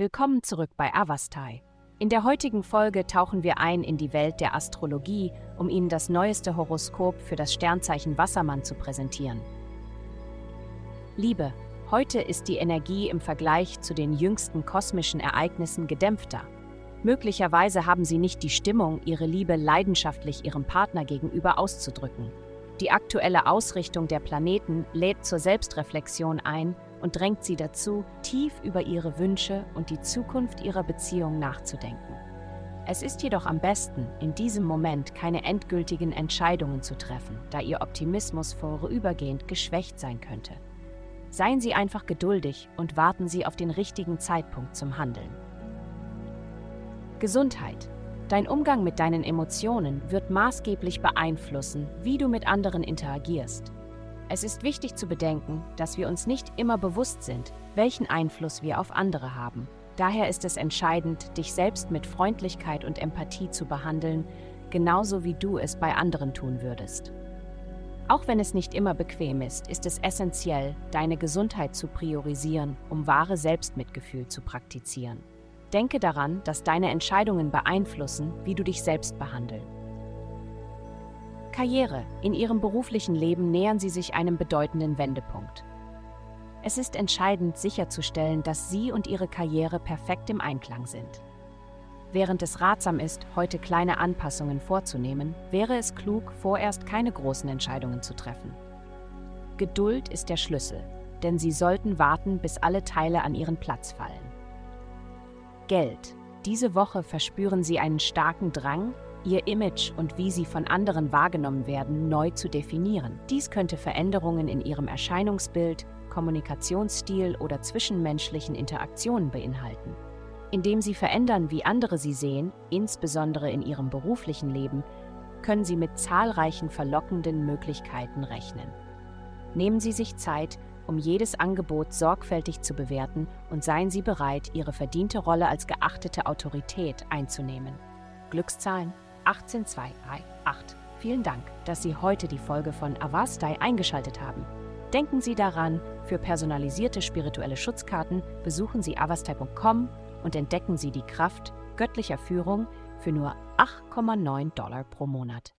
Willkommen zurück bei Avastai. In der heutigen Folge tauchen wir ein in die Welt der Astrologie, um Ihnen das neueste Horoskop für das Sternzeichen Wassermann zu präsentieren. Liebe, heute ist die Energie im Vergleich zu den jüngsten kosmischen Ereignissen gedämpfter. Möglicherweise haben Sie nicht die Stimmung, Ihre Liebe leidenschaftlich Ihrem Partner gegenüber auszudrücken. Die aktuelle Ausrichtung der Planeten lädt zur Selbstreflexion ein und drängt sie dazu, tief über ihre Wünsche und die Zukunft ihrer Beziehung nachzudenken. Es ist jedoch am besten, in diesem Moment keine endgültigen Entscheidungen zu treffen, da ihr Optimismus vorübergehend geschwächt sein könnte. Seien Sie einfach geduldig und warten Sie auf den richtigen Zeitpunkt zum Handeln. Gesundheit Dein Umgang mit deinen Emotionen wird maßgeblich beeinflussen, wie du mit anderen interagierst. Es ist wichtig zu bedenken, dass wir uns nicht immer bewusst sind, welchen Einfluss wir auf andere haben. Daher ist es entscheidend, dich selbst mit Freundlichkeit und Empathie zu behandeln, genauso wie du es bei anderen tun würdest. Auch wenn es nicht immer bequem ist, ist es essentiell, deine Gesundheit zu priorisieren, um wahre Selbstmitgefühl zu praktizieren. Denke daran, dass deine Entscheidungen beeinflussen, wie du dich selbst behandeln. Karriere. In ihrem beruflichen Leben nähern sie sich einem bedeutenden Wendepunkt. Es ist entscheidend sicherzustellen, dass Sie und Ihre Karriere perfekt im Einklang sind. Während es ratsam ist, heute kleine Anpassungen vorzunehmen, wäre es klug, vorerst keine großen Entscheidungen zu treffen. Geduld ist der Schlüssel, denn Sie sollten warten, bis alle Teile an ihren Platz fallen. Geld. Diese Woche verspüren Sie einen starken Drang, Ihr Image und wie Sie von anderen wahrgenommen werden, neu zu definieren. Dies könnte Veränderungen in Ihrem Erscheinungsbild, Kommunikationsstil oder zwischenmenschlichen Interaktionen beinhalten. Indem Sie verändern, wie andere Sie sehen, insbesondere in Ihrem beruflichen Leben, können Sie mit zahlreichen verlockenden Möglichkeiten rechnen. Nehmen Sie sich Zeit, um jedes Angebot sorgfältig zu bewerten und seien Sie bereit, Ihre verdiente Rolle als geachtete Autorität einzunehmen. Glückszahlen 18238. Vielen Dank, dass Sie heute die Folge von Avastai eingeschaltet haben. Denken Sie daran, für personalisierte spirituelle Schutzkarten besuchen Sie avastai.com und entdecken Sie die Kraft göttlicher Führung für nur 8,9 Dollar pro Monat.